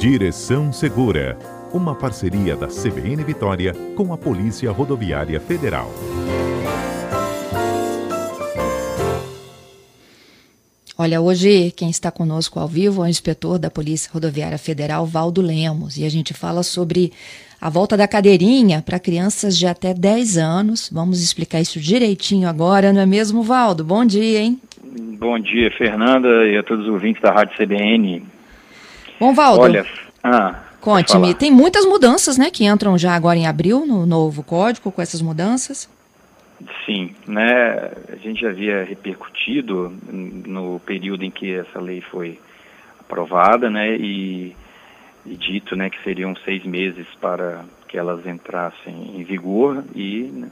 Direção Segura, uma parceria da CBN Vitória com a Polícia Rodoviária Federal. Olha, hoje quem está conosco ao vivo é o inspetor da Polícia Rodoviária Federal, Valdo Lemos, e a gente fala sobre a volta da cadeirinha para crianças de até 10 anos. Vamos explicar isso direitinho agora, não é mesmo, Valdo? Bom dia, hein? Bom dia, Fernanda, e a todos os ouvintes da Rádio CBN. Bom, Valdo. Olha, ah, conte-me, tem muitas mudanças, né, que entram já agora em abril no novo código com essas mudanças? Sim, né? A gente já havia repercutido no período em que essa lei foi aprovada, né? E, e dito, né, que seriam seis meses para que elas entrassem em vigor e né,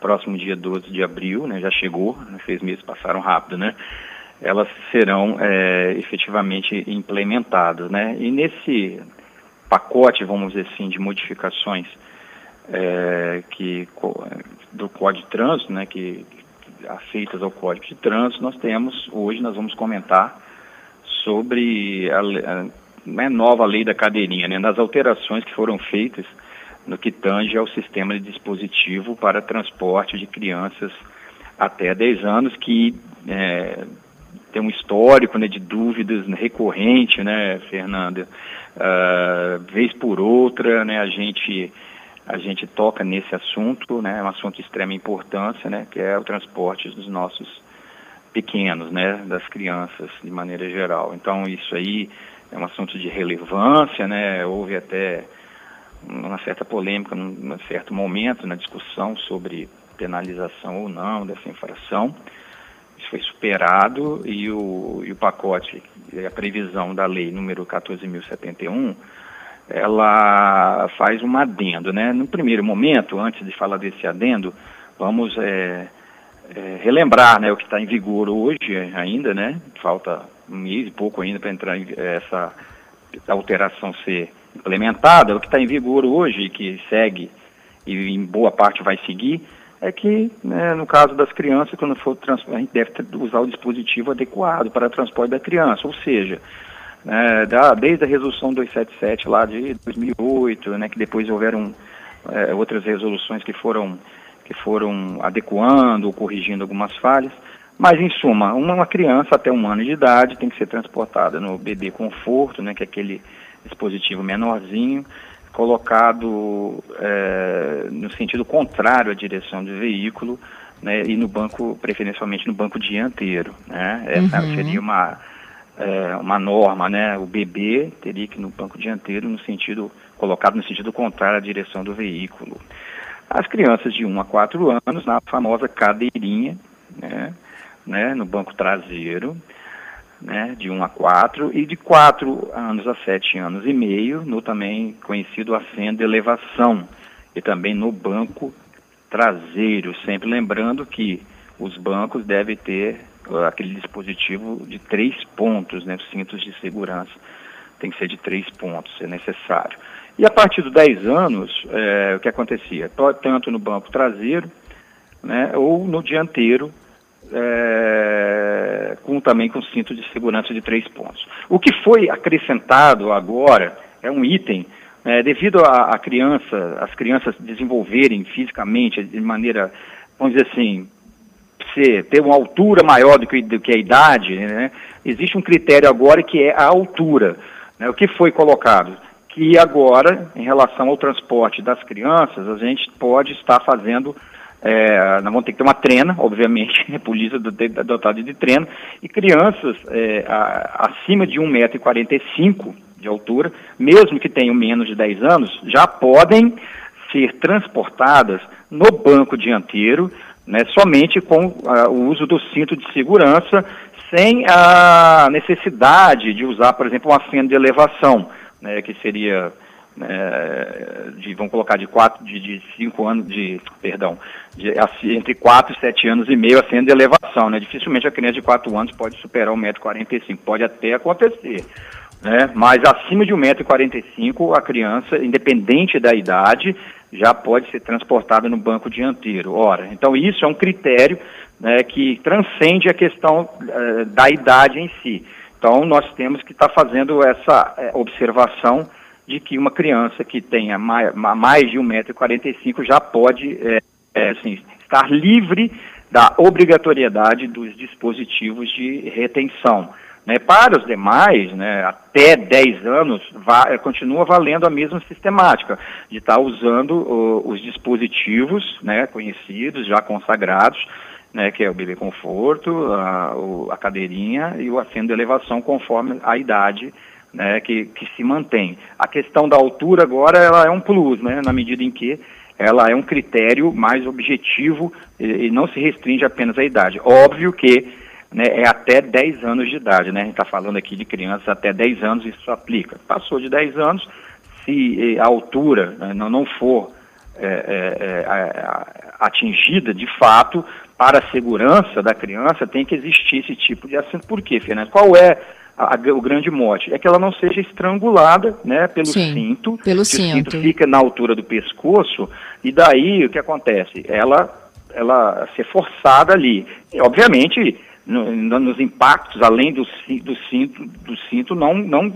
próximo dia 12 de abril, né, já chegou, né, seis meses passaram rápido, né? Elas serão é, efetivamente implementadas. Né? E nesse pacote, vamos dizer assim, de modificações é, que, do Código de Trânsito, né, que, aceitas ao Código de Trânsito, nós temos, hoje nós vamos comentar sobre a, a, a né, nova lei da cadeirinha, né, das alterações que foram feitas no que tange ao sistema de dispositivo para transporte de crianças até 10 anos, que é, tem um histórico né, de dúvidas recorrente, né, Fernanda? Uh, vez por outra, né, a gente a gente toca nesse assunto, né, é um assunto de extrema importância, né, que é o transporte dos nossos pequenos, né, das crianças de maneira geral. Então isso aí é um assunto de relevância, né, houve até uma certa polêmica num certo momento na discussão sobre penalização ou não dessa infração foi superado e o, e o pacote, a previsão da lei número 14.071, ela faz um adendo, né? No primeiro momento, antes de falar desse adendo, vamos é, é, relembrar né, o que está em vigor hoje ainda, né? Falta um mês e pouco ainda para entrar em, essa alteração ser implementada. O que está em vigor hoje, que segue e em boa parte vai seguir, é que, né, no caso das crianças, quando for a gente deve usar o dispositivo adequado para o transporte da criança, ou seja, né, da, desde a resolução 277 lá de 2008, né, que depois houveram é, outras resoluções que foram, que foram adequando ou corrigindo algumas falhas, mas em suma, uma criança até um ano de idade tem que ser transportada no bebê conforto, né, que é aquele dispositivo menorzinho, colocado é, no sentido contrário à direção do veículo né, e no banco, preferencialmente no banco dianteiro. Né? Essa uhum. seria uma, é, uma norma, né? O bebê teria que ir no banco dianteiro no sentido, colocado no sentido contrário à direção do veículo. As crianças de 1 a 4 anos, na famosa cadeirinha, né, né, no banco traseiro, né, de 1 a 4, e de 4 anos a 7 anos e meio, no também conhecido de elevação, e também no banco traseiro, sempre lembrando que os bancos devem ter aquele dispositivo de três pontos, né, os cintos de segurança tem que ser de três pontos, é necessário. E a partir dos 10 anos, é, o que acontecia? Tanto no banco traseiro, né, ou no dianteiro, é, com também com cinto de segurança de três pontos. O que foi acrescentado agora é um item é, devido a, a, criança, as crianças desenvolverem fisicamente de maneira, vamos dizer assim, ser, ter uma altura maior do que, do que a idade, né, existe um critério agora que é a altura. Né, o que foi colocado? Que agora, em relação ao transporte das crianças, a gente pode estar fazendo é, nós vamos ter que ter uma trena, obviamente, a polícia dotada de trena, e crianças é, a, acima de 1,45m de altura, mesmo que tenham menos de 10 anos, já podem ser transportadas no banco dianteiro, né, somente com uh, o uso do cinto de segurança, sem a necessidade de usar, por exemplo, um assento de elevação, né, que seria é, de, vamos colocar de quatro, de, de cinco anos, de, perdão, de, assim, entre 4 e 7 anos e meio acima de elevação, né? Dificilmente a criança de 4 anos pode superar 1,45m, pode até acontecer, né? Mas acima de 1,45m a criança, independente da idade, já pode ser transportada no banco dianteiro. Ora, então isso é um critério né, que transcende a questão uh, da idade em si. Então, nós temos que estar tá fazendo essa é, observação de que uma criança que tenha mais, mais de 1,45m já pode é, é, assim, estar livre da obrigatoriedade dos dispositivos de retenção. Né, para os demais, né, até 10 anos, va continua valendo a mesma sistemática, de estar tá usando os dispositivos né, conhecidos, já consagrados, né, que é o bebê conforto, a, a cadeirinha e o assento de elevação conforme a idade né, que, que se mantém. A questão da altura agora ela é um plus, né, na medida em que ela é um critério mais objetivo e, e não se restringe apenas à idade. Óbvio que né, é até 10 anos de idade, né? A gente está falando aqui de crianças até 10 anos, isso aplica. Passou de 10 anos, se a altura né, não, não for é, é, é, atingida de fato, para a segurança da criança, tem que existir esse tipo de assento. Por quê, Fernando? Qual é a, a, o grande mote? É que ela não seja estrangulada né, pelo Sim, cinto. Pelo cinto. O cinto fica na altura do pescoço, e daí o que acontece? Ela, ela ser forçada ali. E, obviamente, no, no, nos impactos, além do, do cinto, do cinto não, não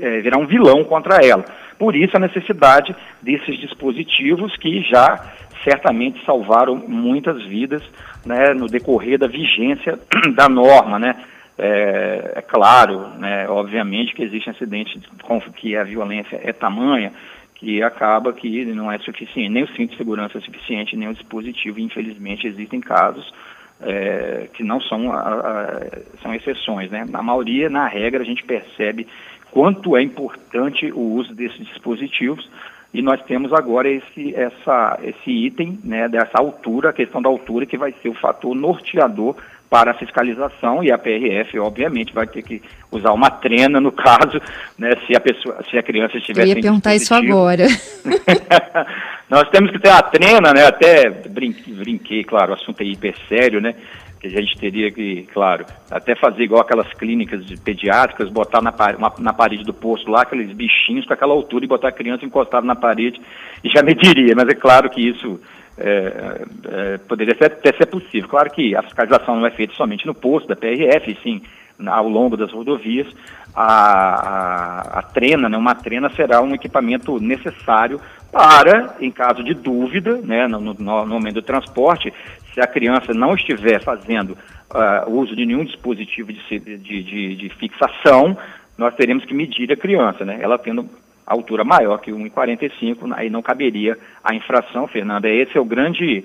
é, virar um vilão contra ela. Por isso a necessidade desses dispositivos que já certamente salvaram muitas vidas né, no decorrer da vigência da norma, né? É, é, claro, né, obviamente que existem acidentes com que a violência é tamanha que acaba que não é suficiente, nem o cinto de segurança é suficiente, nem o dispositivo, infelizmente existem casos é, que não são, a, a, são exceções, né? Na maioria, na regra, a gente percebe quanto é importante o uso desses dispositivos e nós temos agora esse, essa, esse item né, dessa altura, a questão da altura, que vai ser o fator norteador para a fiscalização e a PRF, obviamente, vai ter que usar uma trena no caso, né, se a pessoa, se a criança estiver Eu ia perguntar isso agora. Nós temos que ter a trena, né, até brinquei, brinquei, claro, o assunto é hiper sério, né, que a gente teria que, claro, até fazer igual aquelas clínicas pediátricas, botar na, uma, na parede do posto lá aqueles bichinhos com aquela altura e botar a criança encostada na parede e já mediria, mas é claro que isso é, é, poderia ser, até ser possível. Claro que a fiscalização não é feita somente no posto da PRF, sim ao longo das rodovias. A, a, a trena, né, uma trena será um equipamento necessário para, em caso de dúvida, né, no, no, no momento do transporte, se a criança não estiver fazendo uh, uso de nenhum dispositivo de, de, de, de, fixação, nós teremos que medir a criança, né? Ela tendo altura maior que 1,45, aí não caberia a infração, Fernanda. Esse é o grande,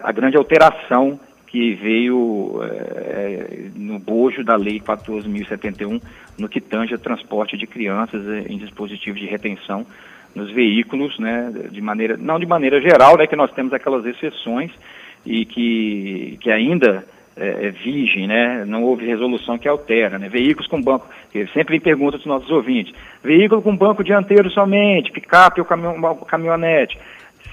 a grande alteração que veio é, no bojo da Lei 14.071 no que tange a transporte de crianças em dispositivos de retenção nos veículos, né, de maneira, não de maneira geral, né, que nós temos aquelas exceções e que, que ainda é, é, vigem, né? Não houve resolução que altera, né? Veículos com banco, sempre me pergunta dos nossos ouvintes, veículo com banco dianteiro somente, picape ou caminhão, caminhonete.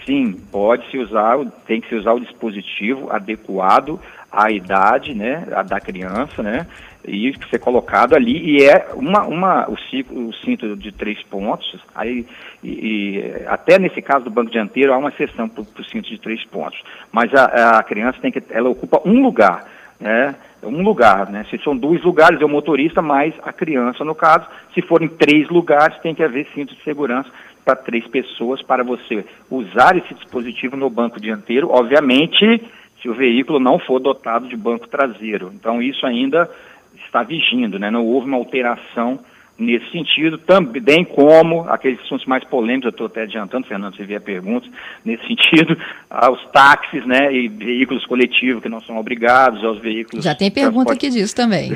Sim, pode se usar, tem que se usar o dispositivo adequado à idade, né, da criança, né, e ser colocado ali e é uma, uma o, ciclo, o cinto de três pontos aí e, e, até nesse caso do banco dianteiro há uma exceção para o cinto de três pontos mas a, a, criança tem que ela ocupa um lugar né um lugar né. Se são dois lugares é o motorista mais a criança no caso. Se forem três lugares tem que haver cinto de segurança para três pessoas para você usar esse dispositivo no banco dianteiro. Obviamente se o veículo não for dotado de banco traseiro. Então isso ainda está vigindo, né? não houve uma alteração nesse sentido, também como aqueles assuntos mais polêmicos, eu estou até adiantando, Fernando, se vier perguntas, nesse sentido, aos táxis né, e veículos coletivos que não são obrigados, aos veículos... Já tem pergunta aqui disso também.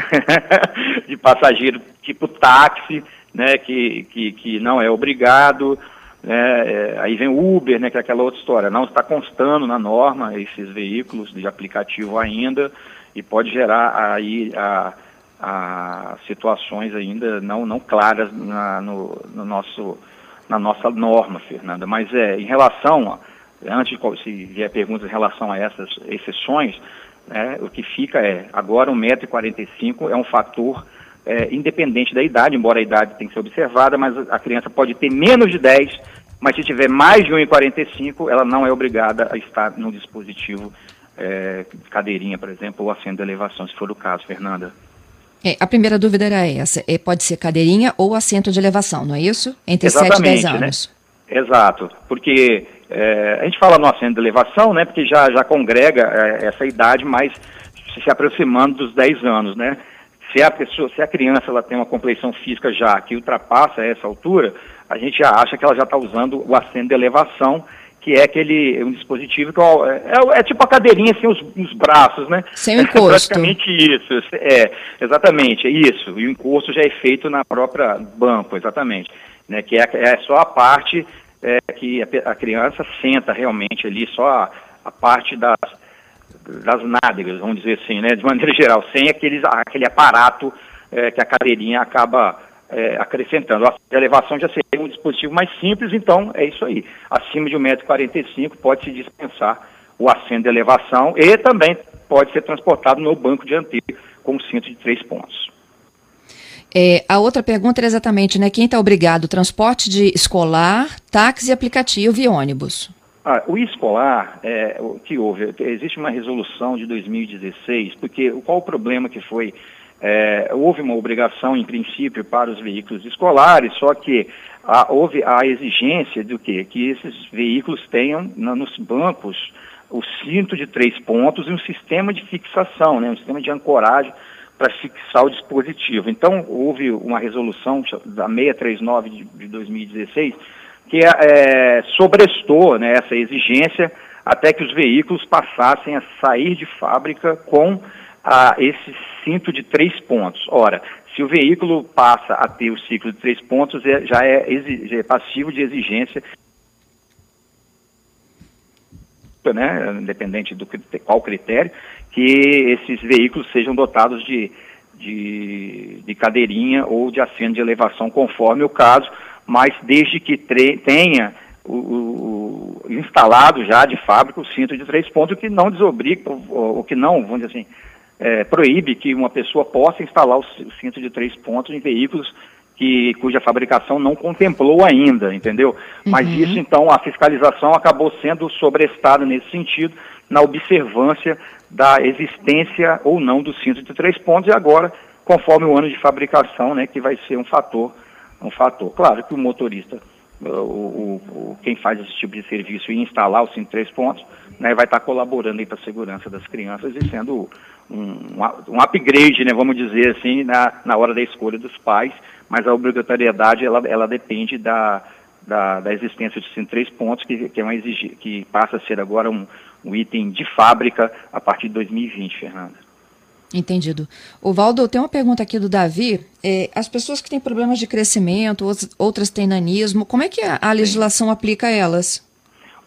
de passageiro tipo táxi, né, que, que, que não é obrigado, né, é, aí vem o Uber, né, que é aquela outra história, não está constando na norma esses veículos de aplicativo ainda, e pode gerar aí a a situações ainda não, não claras na, no, no, nosso, na nossa norma, Fernanda. Mas é, em relação, a, antes de se vier perguntas em relação a essas exceções, né, o que fica é, agora 1,45m é um fator é, independente da idade, embora a idade tenha que ser observada, mas a criança pode ter menos de 10, mas se tiver mais de 1,45, ela não é obrigada a estar no dispositivo é, cadeirinha, por exemplo, ou de elevação, se for o caso, Fernanda. É, a primeira dúvida era essa, é, pode ser cadeirinha ou assento de elevação, não é isso? Entre Exatamente, 7 e 10 né? anos. Né? Exato, porque é, a gente fala no assento de elevação, né, porque já, já congrega é, essa idade mais se aproximando dos 10 anos, né? Se a pessoa, se a criança ela tem uma complexão física já que ultrapassa essa altura, a gente já acha que ela já está usando o assento de elevação, que é aquele um dispositivo que é, é, é tipo a cadeirinha sem os, os, braços, né? Sem o encosto. É praticamente isso, é, exatamente, é isso. E o encosto já é feito na própria banco, exatamente, né? Que é, é só a parte é, que a, a, criança senta realmente ali, só a, a parte das das nádegas, vamos dizer assim, né, de maneira geral, sem aqueles, aquele aparato é, que a cadeirinha acaba é, acrescentando. A elevação já seria um dispositivo mais simples, então é isso aí. Acima de 1,45m pode-se dispensar o assento de elevação e também pode ser transportado no banco dianteiro com cinto de três pontos. É, a outra pergunta era exatamente, né, quem está obrigado? Transporte de escolar, táxi, aplicativo e ônibus. Ah, o escolar, é, o que houve, existe uma resolução de 2016, porque qual o problema que foi? É, houve uma obrigação, em princípio, para os veículos escolares, só que ah, houve a exigência do quê? Que esses veículos tenham na, nos bancos o cinto de três pontos e um sistema de fixação, né, um sistema de ancoragem para fixar o dispositivo. Então, houve uma resolução da 639 de, de 2016 que é, sobrestou né, essa exigência até que os veículos passassem a sair de fábrica com a, esse cinto de três pontos. Ora, se o veículo passa a ter o ciclo de três pontos, é, já, é, é passivo de exigência né, independente do qual critério, que esses veículos sejam dotados de, de, de cadeirinha ou de assento de elevação, conforme o caso, mas desde que tenha o, o, instalado já de fábrica o cinto de três pontos, o que não desobriga, o, que não, vamos dizer assim, é, proíbe que uma pessoa possa instalar o, cinto de três pontos em veículos que, cuja fabricação não contemplou ainda, entendeu? Mas uhum. isso, então, a fiscalização acabou sendo sobrestada nesse sentido, na observância da existência ou não do cinto de três pontos, e agora, conforme o ano de fabricação, né, que vai ser um fator um fator. Claro que o motorista, o, o, quem faz esse tipo de serviço e instalar o cinto três pontos, né, vai estar colaborando para a segurança das crianças e sendo um, um upgrade, né, vamos dizer assim, na, na hora da escolha dos pais, mas a obrigatoriedade ela, ela depende da, da, da existência de três pontos, que, que, é uma exigi que passa a ser agora um, um item de fábrica a partir de 2020, Fernanda. Entendido. O Valdo, tem uma pergunta aqui do Davi. É, as pessoas que têm problemas de crescimento, outras têm nanismo, como é que a, a legislação aplica a elas?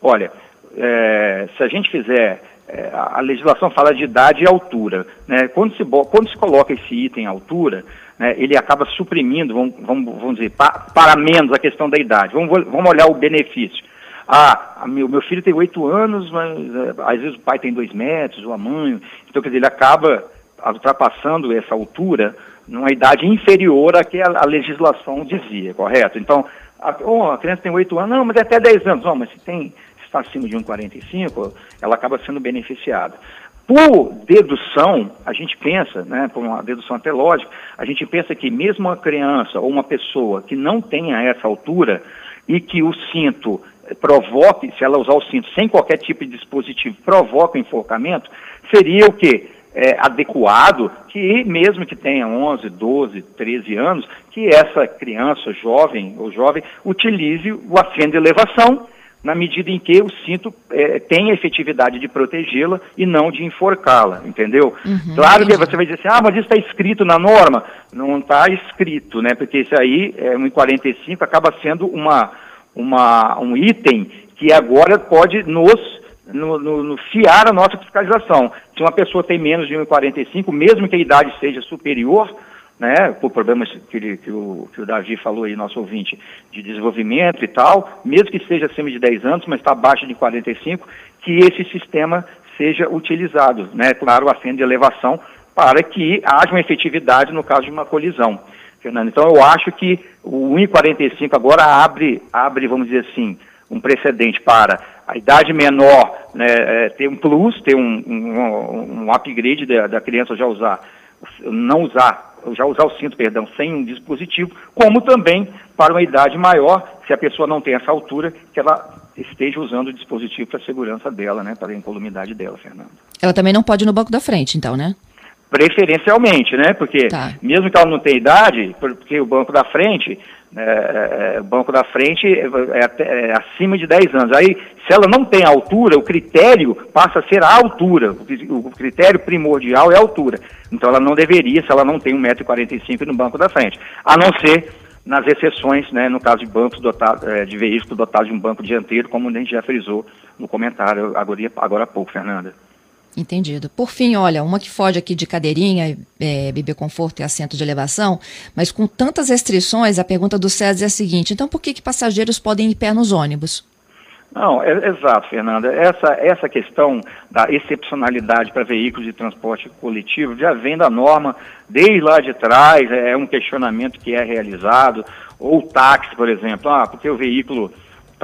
Olha, é, se a gente fizer. É, a legislação fala de idade e altura. Né? Quando, se, quando se coloca esse item altura, né, ele acaba suprimindo, vamos, vamos, vamos dizer, pa, para menos a questão da idade. Vamos, vamos olhar o benefício. Ah, meu, meu filho tem oito anos, mas é, às vezes o pai tem dois metros, ou a mãe. Então, quer dizer, ele acaba ultrapassando essa altura numa idade inferior à que a, a legislação dizia, correto? Então, a, oh, a, criança tem 8 anos, não, mas é até 10 anos, não, mas se tem se está acima de 1,45, ela acaba sendo beneficiada. Por dedução, a gente pensa, né, por uma dedução até lógica, a gente pensa que mesmo uma criança ou uma pessoa que não tenha essa altura e que o cinto provoque, se ela usar o cinto sem qualquer tipo de dispositivo, provoca enforcamento, seria o quê? É, adequado que, mesmo que tenha 11, 12, 13 anos, que essa criança, jovem ou jovem, utilize o de elevação na medida em que o cinto é, tem a efetividade de protegê-la e não de enforcá-la, entendeu? Uhum, claro que você vai dizer assim, ah, mas isso está escrito na norma. Não está escrito, né? Porque isso aí, é, 1,45 acaba sendo uma, uma, um item que agora pode nos no, no, no, fiar a nossa fiscalização. Se uma pessoa tem menos de 1,45, mesmo que a idade seja superior, né, por problemas que, ele, que, o, que o Davi falou aí, nosso ouvinte, de desenvolvimento e tal, mesmo que seja acima de 10 anos, mas está abaixo de 45, que esse sistema seja utilizado, né, claro, a fenda de elevação, para que haja uma efetividade no caso de uma colisão. Fernando, então eu acho que o 1,45 agora abre, abre, vamos dizer assim, um precedente para a idade menor né, é, ter um plus, ter um, um, um upgrade da, da, criança já usar, não usar já usar o cinto, perdão, sem um dispositivo, como também para uma idade maior, se a pessoa não tem essa altura, que ela esteja usando o dispositivo para a segurança dela, né, para a incolumidade dela, Fernando. Ela também não pode ir no banco da frente, então, né? Preferencialmente, né? Porque tá. mesmo que ela não tenha idade, porque o banco da frente, né, é, o banco da frente é, é, é, acima de 10 anos. Aí, se ela não tem altura, o critério passa a ser a altura. O critério primordial é a altura. Então ela não deveria, se ela não tem 1,45m no banco da frente. A não ser nas exceções, né, no caso de bancos dotados, é, de veículos dotados de um banco dianteiro, como a gente já frisou no comentário agora, agora há pouco, Fernanda. Entendido. Por fim, olha, uma que foge aqui de cadeirinha, é, bebê conforto e assento de elevação, mas com tantas restrições, a pergunta do César é a seguinte: então por que, que passageiros podem ir em pé nos ônibus? Não, é, exato, Fernanda. Essa, essa questão da excepcionalidade para veículos de transporte coletivo já vem da norma desde lá de trás, é um questionamento que é realizado. Ou táxi, por exemplo, ah, porque o veículo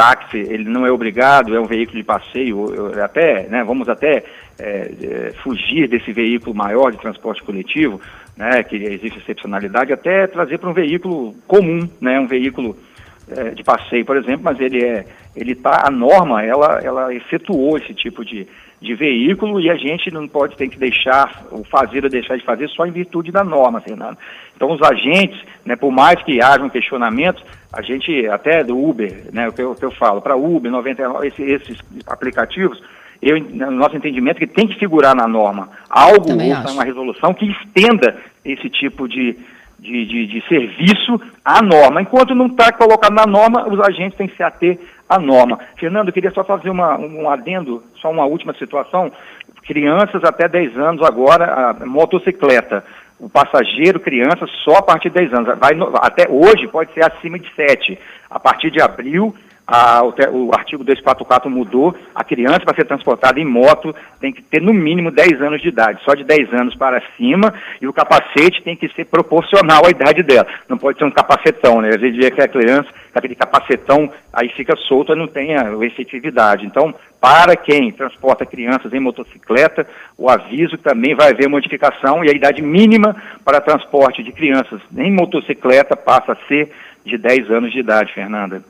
táxi ele não é obrigado, é um veículo de passeio, até, né, vamos até é, é, fugir desse veículo maior de transporte coletivo, né, que existe excepcionalidade, até trazer para um veículo comum, né, um veículo é, de passeio, por exemplo, mas ele é, ele tá, a norma, ela, ela efetuou esse tipo de, de veículo e a gente não pode, tem que deixar, o fazer ou deixar de fazer só em virtude da norma, Fernando. Então os agentes, né, por mais que haja um questionamento, a gente, até do Uber, né, o que eu, o que eu falo, para Uber, 99, esse, esses aplicativos, eu, no nosso entendimento, que tem que figurar na norma algo, ou uma resolução que estenda esse tipo de, de, de, de serviço à norma. Enquanto não está colocado na norma, os agentes têm que se ater à norma. Fernando, eu queria só fazer uma, um adendo, só uma última situação. Crianças até 10 anos agora, a motocicleta. O passageiro, criança, só a partir de 10 anos. Vai até hoje pode ser acima de 7. A partir de abril a, o, o, artigo 244 mudou, a criança para ser transportada em moto tem que ter no mínimo 10 anos de idade, só de 10 anos para cima, e o capacete tem que ser proporcional à idade dela. Não pode ser um capacetão, né? Às vezes que a criança, aquele capacetão, aí fica solto e não tem a efetividade. Então, para quem transporta crianças em motocicleta, o aviso também vai haver modificação e a idade mínima para transporte de crianças em motocicleta passa a ser de 10 anos de idade, Fernanda.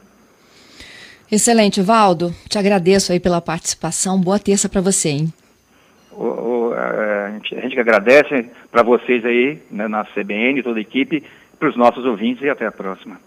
Excelente, Valdo. Te agradeço aí pela participação. Boa terça para você, hein? O, o, a, gente, a gente agradece para vocês aí, né, na CBN, toda a equipe, para os nossos ouvintes e até a próxima.